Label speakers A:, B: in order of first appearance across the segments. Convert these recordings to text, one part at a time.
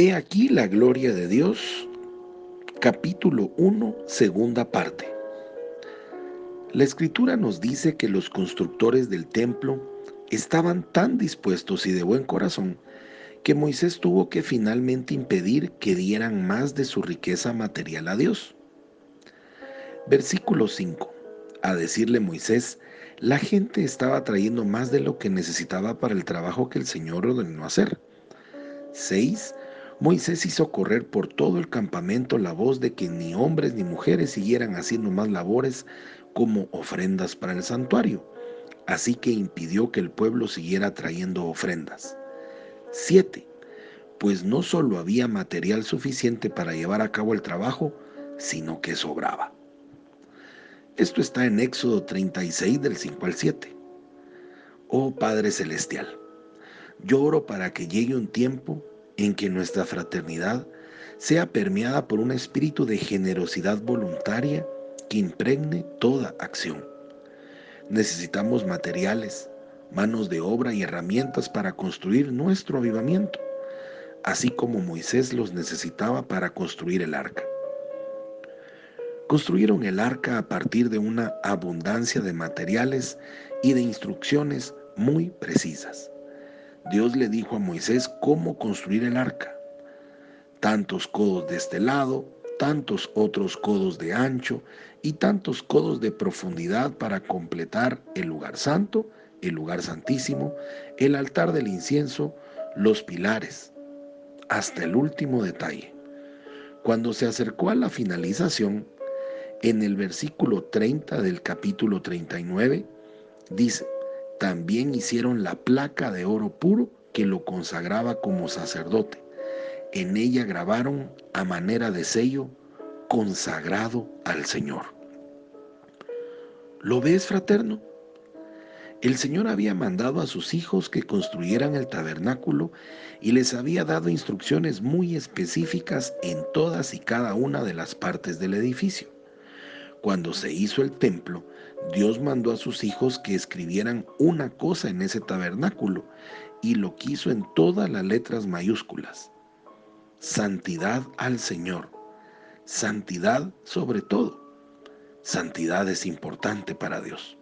A: He aquí la gloria de Dios, capítulo 1, segunda parte. La escritura nos dice que los constructores del templo estaban tan dispuestos y de buen corazón que Moisés tuvo que finalmente impedir que dieran más de su riqueza material a Dios. Versículo 5. A decirle Moisés, la gente estaba trayendo más de lo que necesitaba para el trabajo que el Señor ordenó hacer. 6. Moisés hizo correr por todo el campamento la voz de que ni hombres ni mujeres siguieran haciendo más labores como ofrendas para el santuario, así que impidió que el pueblo siguiera trayendo ofrendas. 7. Pues no solo había material suficiente para llevar a cabo el trabajo, sino que sobraba. Esto está en Éxodo 36 del 5 al 7. Oh Padre Celestial, yo oro para que llegue un tiempo en que nuestra fraternidad sea permeada por un espíritu de generosidad voluntaria que impregne toda acción. Necesitamos materiales, manos de obra y herramientas para construir nuestro avivamiento, así como Moisés los necesitaba para construir el arca. Construyeron el arca a partir de una abundancia de materiales y de instrucciones muy precisas. Dios le dijo a Moisés cómo construir el arca. Tantos codos de este lado, tantos otros codos de ancho y tantos codos de profundidad para completar el lugar santo, el lugar santísimo, el altar del incienso, los pilares, hasta el último detalle. Cuando se acercó a la finalización, en el versículo 30 del capítulo 39, dice, también hicieron la placa de oro puro que lo consagraba como sacerdote. En ella grabaron a manera de sello consagrado al Señor. ¿Lo ves, fraterno? El Señor había mandado a sus hijos que construyeran el tabernáculo y les había dado instrucciones muy específicas en todas y cada una de las partes del edificio. Cuando se hizo el templo, Dios mandó a sus hijos que escribieran una cosa en ese tabernáculo y lo quiso en todas las letras mayúsculas. Santidad al Señor. Santidad sobre todo. Santidad es importante para Dios.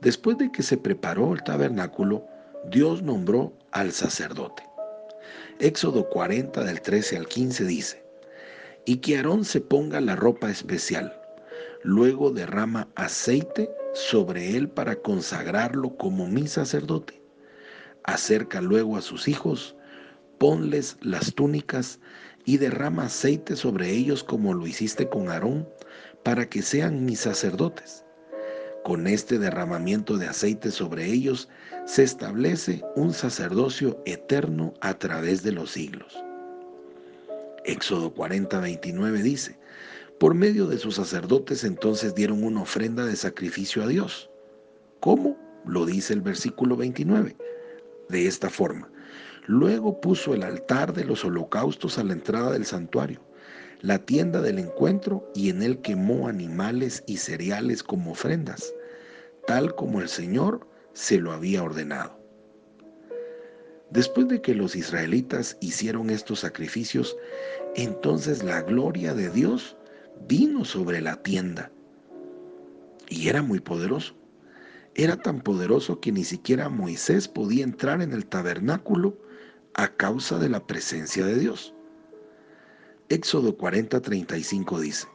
A: Después de que se preparó el tabernáculo, Dios nombró al sacerdote. Éxodo 40 del 13 al 15 dice, y que Aarón se ponga la ropa especial Luego derrama aceite sobre él para consagrarlo como mi sacerdote. Acerca luego a sus hijos, ponles las túnicas y derrama aceite sobre ellos como lo hiciste con Aarón, para que sean mis sacerdotes. Con este derramamiento de aceite sobre ellos se establece un sacerdocio eterno a través de los siglos. Éxodo 40, 29 dice, por medio de sus sacerdotes entonces dieron una ofrenda de sacrificio a Dios. ¿Cómo? Lo dice el versículo 29. De esta forma. Luego puso el altar de los holocaustos a la entrada del santuario, la tienda del encuentro y en él quemó animales y cereales como ofrendas, tal como el Señor se lo había ordenado. Después de que los israelitas hicieron estos sacrificios, entonces la gloria de Dios vino sobre la tienda. Y era muy poderoso. Era tan poderoso que ni siquiera Moisés podía entrar en el tabernáculo a causa de la presencia de Dios. Éxodo 40:35 dice,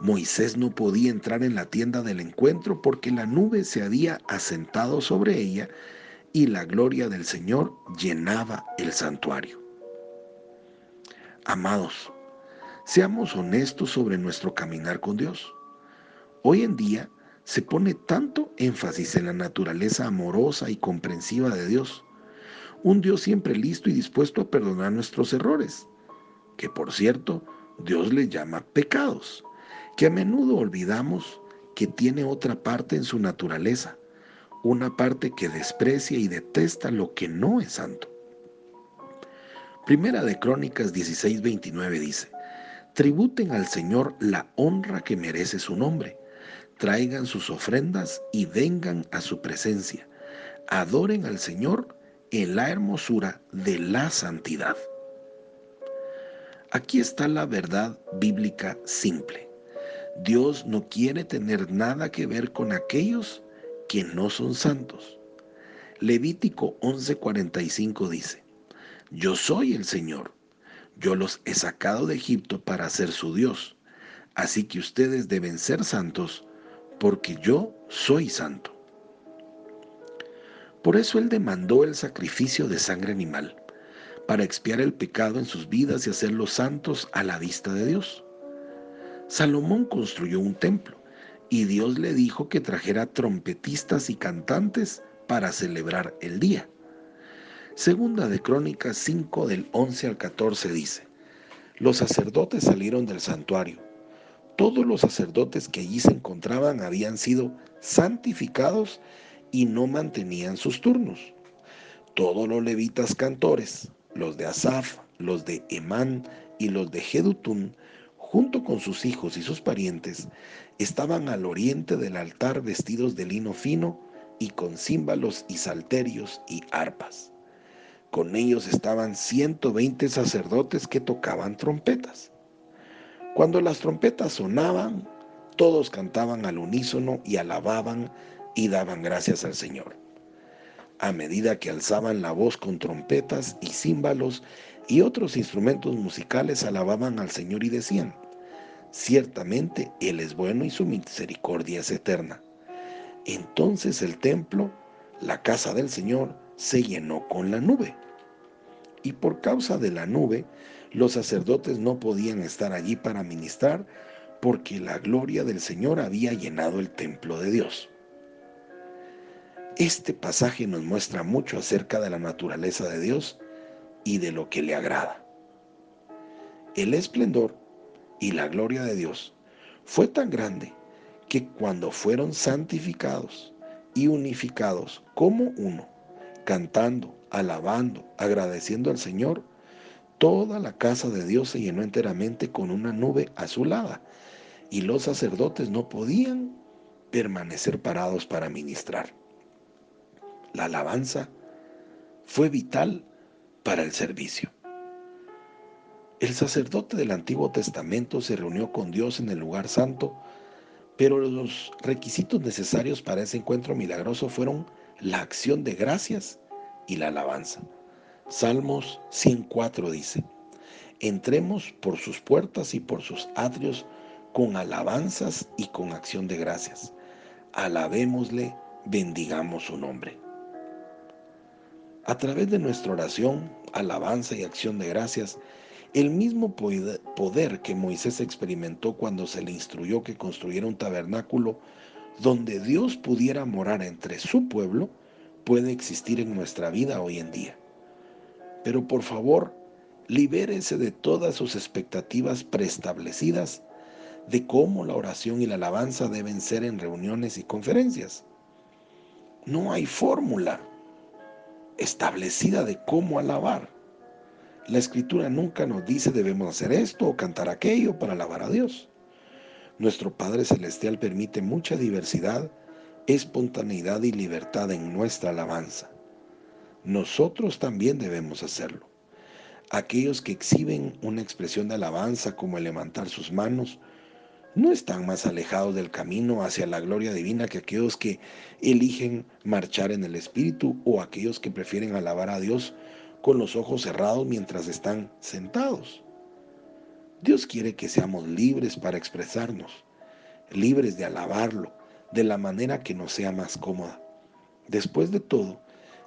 A: Moisés no podía entrar en la tienda del encuentro porque la nube se había asentado sobre ella y la gloria del Señor llenaba el santuario. Amados, Seamos honestos sobre nuestro caminar con Dios. Hoy en día se pone tanto énfasis en la naturaleza amorosa y comprensiva de Dios, un Dios siempre listo y dispuesto a perdonar nuestros errores, que por cierto Dios le llama pecados, que a menudo olvidamos que tiene otra parte en su naturaleza, una parte que desprecia y detesta lo que no es santo. Primera de Crónicas 16:29 dice, Tributen al Señor la honra que merece su nombre. Traigan sus ofrendas y vengan a su presencia. Adoren al Señor en la hermosura de la santidad. Aquí está la verdad bíblica simple. Dios no quiere tener nada que ver con aquellos que no son santos. Levítico 11:45 dice, Yo soy el Señor, yo los he sacado de Egipto para ser su Dios, así que ustedes deben ser santos, porque yo soy santo. Por eso Él demandó el sacrificio de sangre animal, para expiar el pecado en sus vidas y hacerlos santos a la vista de Dios. Salomón construyó un templo y Dios le dijo que trajera trompetistas y cantantes para celebrar el día. Segunda de Crónicas 5 del 11 al 14 dice, los sacerdotes salieron del santuario. Todos los sacerdotes que allí se encontraban habían sido santificados y no mantenían sus turnos. Todos los levitas cantores, los de Asaf, los de Emán y los de Jedutún, junto con sus hijos y sus parientes, estaban al oriente del altar vestidos de lino fino y con címbalos y salterios y arpas. Con ellos estaban 120 sacerdotes que tocaban trompetas. Cuando las trompetas sonaban, todos cantaban al unísono y alababan y daban gracias al Señor. A medida que alzaban la voz con trompetas y címbalos y otros instrumentos musicales, alababan al Señor y decían, Ciertamente Él es bueno y su misericordia es eterna. Entonces el templo, la casa del Señor, se llenó con la nube. Y por causa de la nube, los sacerdotes no podían estar allí para ministrar porque la gloria del Señor había llenado el templo de Dios. Este pasaje nos muestra mucho acerca de la naturaleza de Dios y de lo que le agrada. El esplendor y la gloria de Dios fue tan grande que cuando fueron santificados y unificados como uno, cantando, alabando, agradeciendo al Señor, toda la casa de Dios se llenó enteramente con una nube azulada y los sacerdotes no podían permanecer parados para ministrar. La alabanza fue vital para el servicio. El sacerdote del Antiguo Testamento se reunió con Dios en el lugar santo, pero los requisitos necesarios para ese encuentro milagroso fueron la acción de gracias y la alabanza. Salmos 104 dice, entremos por sus puertas y por sus atrios con alabanzas y con acción de gracias. Alabémosle, bendigamos su nombre. A través de nuestra oración, alabanza y acción de gracias, el mismo poder que Moisés experimentó cuando se le instruyó que construyera un tabernáculo donde Dios pudiera morar entre su pueblo, puede existir en nuestra vida hoy en día. Pero por favor, libérese de todas sus expectativas preestablecidas de cómo la oración y la alabanza deben ser en reuniones y conferencias. No hay fórmula establecida de cómo alabar. La escritura nunca nos dice debemos hacer esto o cantar aquello para alabar a Dios. Nuestro Padre Celestial permite mucha diversidad, espontaneidad y libertad en nuestra alabanza. Nosotros también debemos hacerlo. Aquellos que exhiben una expresión de alabanza como el levantar sus manos, no están más alejados del camino hacia la gloria divina que aquellos que eligen marchar en el Espíritu o aquellos que prefieren alabar a Dios con los ojos cerrados mientras están sentados. Dios quiere que seamos libres para expresarnos, libres de alabarlo de la manera que nos sea más cómoda. Después de todo,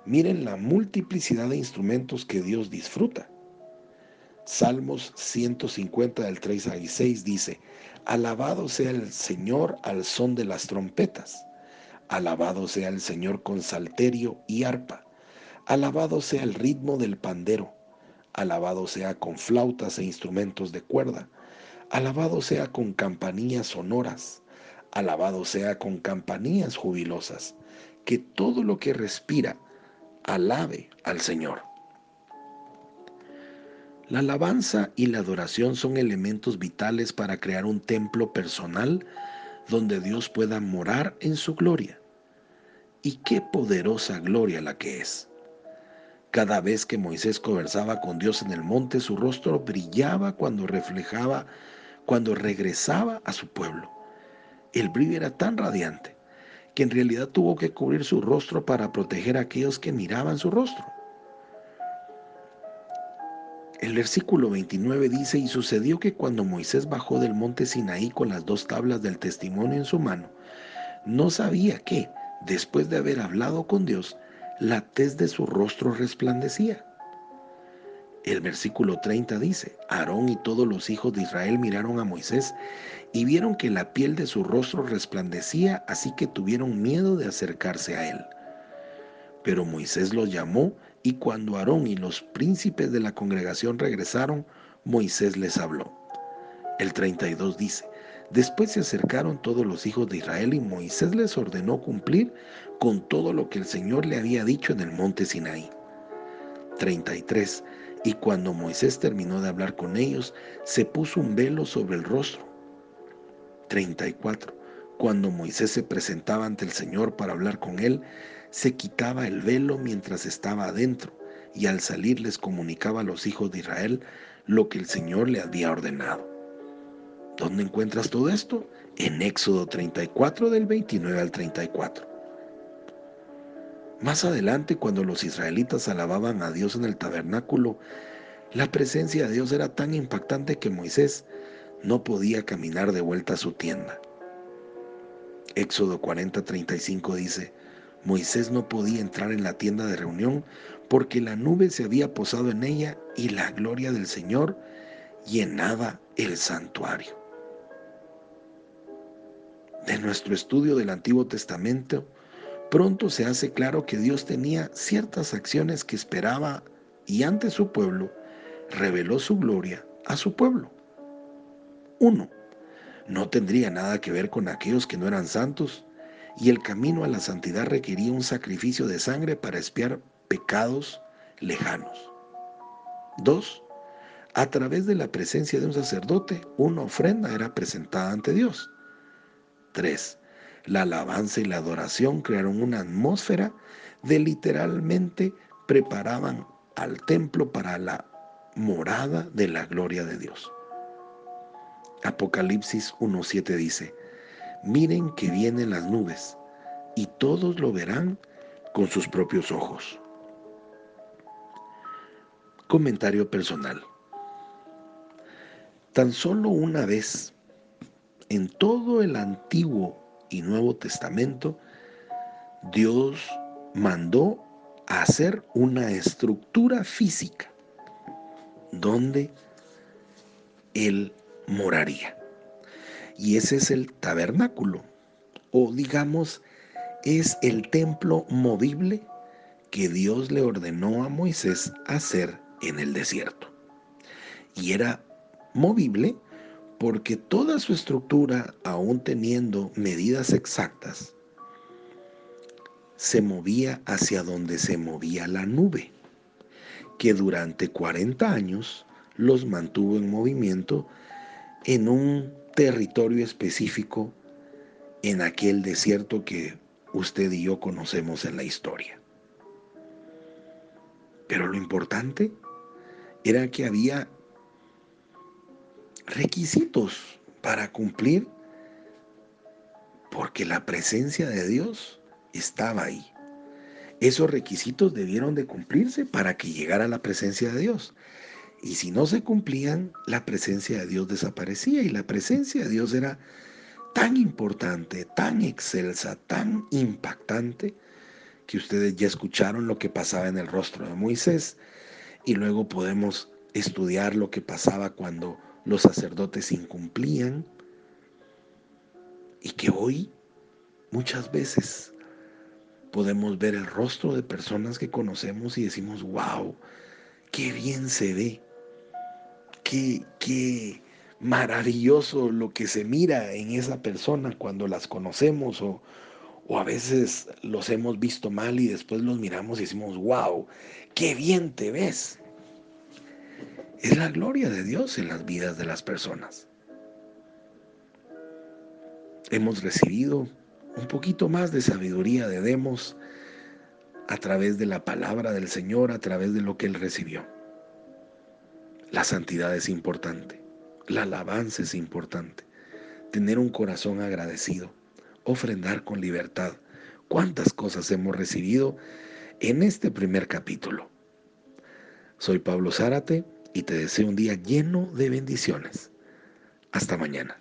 A: miren la multiplicidad de instrumentos que Dios disfruta. Salmos 150 del 3 al 6 dice, Alabado sea el Señor al son de las trompetas, alabado sea el Señor con salterio y arpa Alabado sea el ritmo del pandero, alabado sea con flautas e instrumentos de cuerda, alabado sea con campanillas sonoras, alabado sea con campanillas jubilosas, que todo lo que respira alabe al Señor. La alabanza y la adoración son elementos vitales para crear un templo personal donde Dios pueda morar en su gloria. Y qué poderosa gloria la que es. Cada vez que Moisés conversaba con Dios en el monte, su rostro brillaba cuando reflejaba, cuando regresaba a su pueblo. El brillo era tan radiante que en realidad tuvo que cubrir su rostro para proteger a aquellos que miraban su rostro. El versículo 29 dice, y sucedió que cuando Moisés bajó del monte Sinaí con las dos tablas del testimonio en su mano, no sabía que, después de haber hablado con Dios, la tez de su rostro resplandecía. El versículo 30 dice, Aarón y todos los hijos de Israel miraron a Moisés y vieron que la piel de su rostro resplandecía, así que tuvieron miedo de acercarse a él. Pero Moisés los llamó y cuando Aarón y los príncipes de la congregación regresaron, Moisés les habló. El 32 dice, Después se acercaron todos los hijos de Israel y Moisés les ordenó cumplir con todo lo que el Señor le había dicho en el monte Sinaí. 33. Y cuando Moisés terminó de hablar con ellos, se puso un velo sobre el rostro. 34. Cuando Moisés se presentaba ante el Señor para hablar con él, se quitaba el velo mientras estaba adentro, y al salir les comunicaba a los hijos de Israel lo que el Señor le había ordenado. ¿Dónde encuentras todo esto? En Éxodo 34 del 29 al 34. Más adelante, cuando los israelitas alababan a Dios en el tabernáculo, la presencia de Dios era tan impactante que Moisés no podía caminar de vuelta a su tienda. Éxodo 40:35 dice, Moisés no podía entrar en la tienda de reunión porque la nube se había posado en ella y la gloria del Señor llenaba el santuario de nuestro estudio del Antiguo Testamento, pronto se hace claro que Dios tenía ciertas acciones que esperaba y ante su pueblo reveló su gloria a su pueblo. Uno, no tendría nada que ver con aquellos que no eran santos y el camino a la santidad requería un sacrificio de sangre para espiar pecados lejanos. Dos, a través de la presencia de un sacerdote, una ofrenda era presentada ante Dios. 3. La alabanza y la adoración crearon una atmósfera de literalmente preparaban al templo para la morada de la gloria de Dios. Apocalipsis 1.7 dice, miren que vienen las nubes y todos lo verán con sus propios ojos. Comentario personal. Tan solo una vez en todo el Antiguo y Nuevo Testamento, Dios mandó hacer una estructura física donde Él moraría. Y ese es el tabernáculo, o digamos, es el templo movible que Dios le ordenó a Moisés hacer en el desierto. Y era movible porque toda su estructura, aún teniendo medidas exactas, se movía hacia donde se movía la nube, que durante 40 años los mantuvo en movimiento en un territorio específico en aquel desierto que usted y yo conocemos en la historia. Pero lo importante era que había requisitos para cumplir porque la presencia de Dios estaba ahí. Esos requisitos debieron de cumplirse para que llegara la presencia de Dios. Y si no se cumplían, la presencia de Dios desaparecía. Y la presencia de Dios era tan importante, tan excelsa, tan impactante, que ustedes ya escucharon lo que pasaba en el rostro de Moisés. Y luego podemos estudiar lo que pasaba cuando los sacerdotes incumplían y que hoy muchas veces podemos ver el rostro de personas que conocemos y decimos, wow, qué bien se ve, qué, qué maravilloso lo que se mira en esa persona cuando las conocemos o, o a veces los hemos visto mal y después los miramos y decimos, wow, qué bien te ves es la gloria de Dios en las vidas de las personas. Hemos recibido un poquito más de sabiduría de Demos a través de la palabra del Señor, a través de lo que Él recibió. La santidad es importante, la alabanza es importante, tener un corazón agradecido, ofrendar con libertad. ¿Cuántas cosas hemos recibido en este primer capítulo? Soy Pablo Zárate y te deseo un día lleno de bendiciones. Hasta mañana.